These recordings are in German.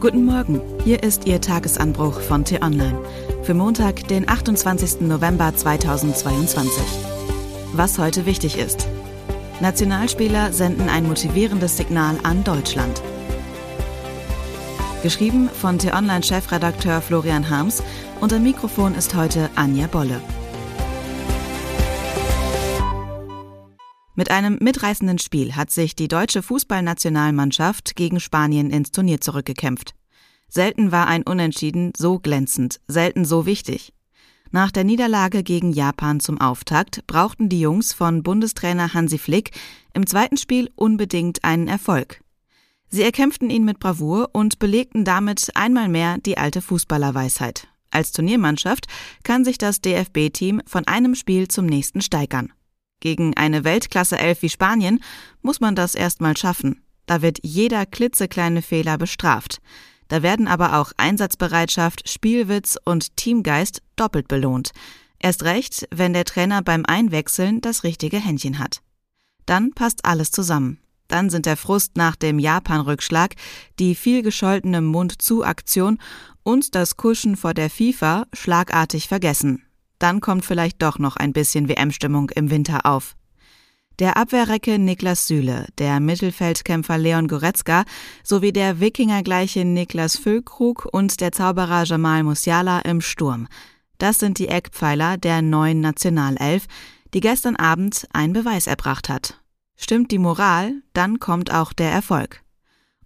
Guten Morgen, hier ist Ihr Tagesanbruch von T-Online für Montag, den 28. November 2022. Was heute wichtig ist. Nationalspieler senden ein motivierendes Signal an Deutschland. Geschrieben von T-Online-Chefredakteur Florian Harms und am Mikrofon ist heute Anja Bolle. Mit einem mitreißenden Spiel hat sich die deutsche Fußballnationalmannschaft gegen Spanien ins Turnier zurückgekämpft. Selten war ein Unentschieden so glänzend, selten so wichtig. Nach der Niederlage gegen Japan zum Auftakt brauchten die Jungs von Bundestrainer Hansi Flick im zweiten Spiel unbedingt einen Erfolg. Sie erkämpften ihn mit Bravour und belegten damit einmal mehr die alte Fußballerweisheit. Als Turniermannschaft kann sich das DFB-Team von einem Spiel zum nächsten steigern. Gegen eine Weltklasse-Elf wie Spanien muss man das erstmal schaffen. Da wird jeder klitzekleine Fehler bestraft. Da werden aber auch Einsatzbereitschaft, Spielwitz und Teamgeist doppelt belohnt. Erst recht, wenn der Trainer beim Einwechseln das richtige Händchen hat. Dann passt alles zusammen. Dann sind der Frust nach dem Japan-Rückschlag, die viel gescholtene Mund-zu-Aktion und das Kuschen vor der FIFA schlagartig vergessen dann kommt vielleicht doch noch ein bisschen WM-Stimmung im Winter auf. Der Abwehrrecke Niklas Süle, der Mittelfeldkämpfer Leon Goretzka sowie der Wikingergleiche Niklas Füllkrug und der Zauberer Jamal Musiala im Sturm. Das sind die Eckpfeiler der neuen Nationalelf, die gestern Abend einen Beweis erbracht hat. Stimmt die Moral, dann kommt auch der Erfolg.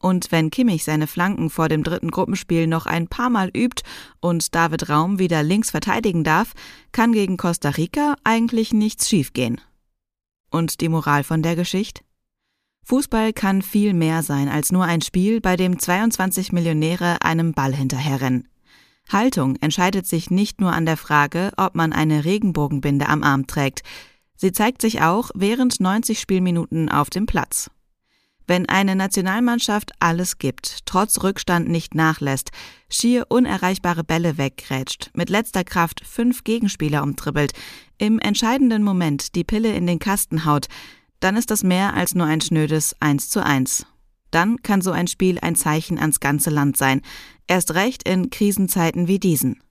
Und wenn Kimmich seine Flanken vor dem dritten Gruppenspiel noch ein paar Mal übt und David Raum wieder links verteidigen darf, kann gegen Costa Rica eigentlich nichts schiefgehen. Und die Moral von der Geschichte? Fußball kann viel mehr sein als nur ein Spiel, bei dem 22 Millionäre einem Ball hinterherrennen. Haltung entscheidet sich nicht nur an der Frage, ob man eine Regenbogenbinde am Arm trägt. Sie zeigt sich auch während 90 Spielminuten auf dem Platz. Wenn eine Nationalmannschaft alles gibt, trotz Rückstand nicht nachlässt, schier unerreichbare Bälle weggrätscht, mit letzter Kraft fünf Gegenspieler umtribbelt, im entscheidenden Moment die Pille in den Kasten haut, dann ist das mehr als nur ein schnödes Eins zu eins. Dann kann so ein Spiel ein Zeichen ans ganze Land sein, erst recht in Krisenzeiten wie diesen.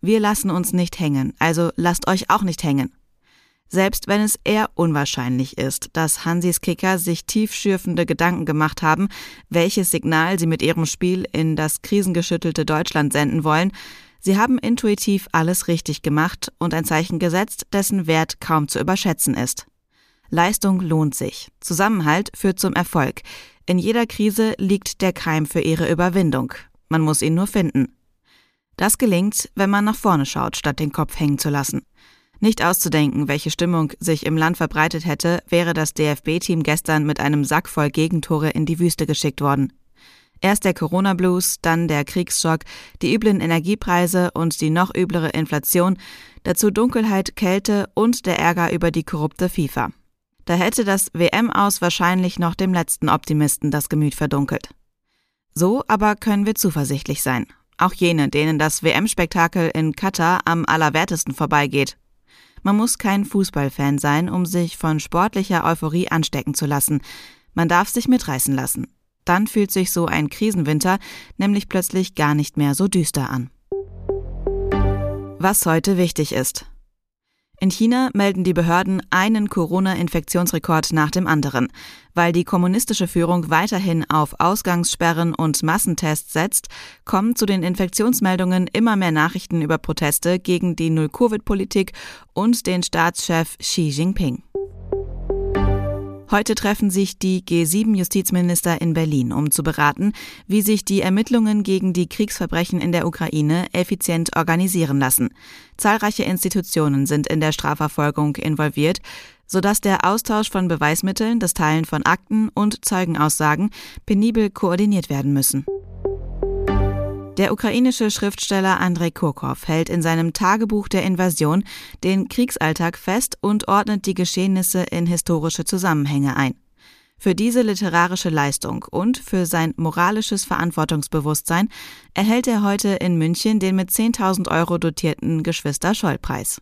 Wir lassen uns nicht hängen, also lasst euch auch nicht hängen. Selbst wenn es eher unwahrscheinlich ist, dass Hansis Kicker sich tiefschürfende Gedanken gemacht haben, welches Signal sie mit ihrem Spiel in das krisengeschüttelte Deutschland senden wollen, sie haben intuitiv alles richtig gemacht und ein Zeichen gesetzt, dessen Wert kaum zu überschätzen ist. Leistung lohnt sich. Zusammenhalt führt zum Erfolg. In jeder Krise liegt der Keim für ihre Überwindung. Man muss ihn nur finden. Das gelingt, wenn man nach vorne schaut, statt den Kopf hängen zu lassen. Nicht auszudenken, welche Stimmung sich im Land verbreitet hätte, wäre das DFB-Team gestern mit einem Sack voll Gegentore in die Wüste geschickt worden. Erst der Corona-Blues, dann der Kriegsschock, die üblen Energiepreise und die noch üblere Inflation, dazu Dunkelheit, Kälte und der Ärger über die korrupte FIFA. Da hätte das WM-Aus wahrscheinlich noch dem letzten Optimisten das Gemüt verdunkelt. So aber können wir zuversichtlich sein. Auch jene, denen das WM-Spektakel in Katar am allerwertesten vorbeigeht, man muss kein Fußballfan sein, um sich von sportlicher Euphorie anstecken zu lassen. Man darf sich mitreißen lassen. Dann fühlt sich so ein Krisenwinter nämlich plötzlich gar nicht mehr so düster an. Was heute wichtig ist. In China melden die Behörden einen Corona-Infektionsrekord nach dem anderen. Weil die kommunistische Führung weiterhin auf Ausgangssperren und Massentests setzt, kommen zu den Infektionsmeldungen immer mehr Nachrichten über Proteste gegen die Null-Covid-Politik und den Staatschef Xi Jinping. Heute treffen sich die G7-Justizminister in Berlin, um zu beraten, wie sich die Ermittlungen gegen die Kriegsverbrechen in der Ukraine effizient organisieren lassen. Zahlreiche Institutionen sind in der Strafverfolgung involviert, sodass der Austausch von Beweismitteln, das Teilen von Akten und Zeugenaussagen penibel koordiniert werden müssen. Der ukrainische Schriftsteller Andrei Kurkov hält in seinem Tagebuch der Invasion den Kriegsalltag fest und ordnet die Geschehnisse in historische Zusammenhänge ein. Für diese literarische Leistung und für sein moralisches Verantwortungsbewusstsein erhält er heute in München den mit 10.000 Euro dotierten Geschwister-Scholl-Preis.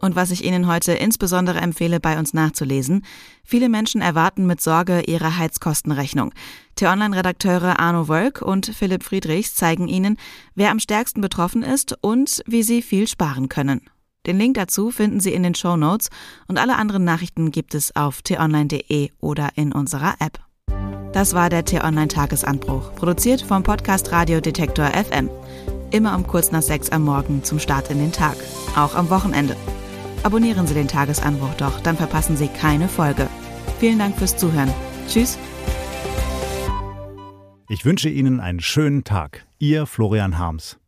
Und was ich Ihnen heute insbesondere empfehle, bei uns nachzulesen, viele Menschen erwarten mit Sorge ihre Heizkostenrechnung. T-Online-Redakteure Arno Wölk und Philipp Friedrichs zeigen Ihnen, wer am stärksten betroffen ist und wie Sie viel sparen können. Den Link dazu finden Sie in den Show Notes und alle anderen Nachrichten gibt es auf t-online.de oder in unserer App. Das war der T-Online-Tagesanbruch, produziert vom Podcast Radio Detektor FM. Immer um kurz nach sechs am Morgen zum Start in den Tag, auch am Wochenende. Abonnieren Sie den Tagesanbruch doch, dann verpassen Sie keine Folge. Vielen Dank fürs Zuhören. Tschüss. Ich wünsche Ihnen einen schönen Tag. Ihr Florian Harms.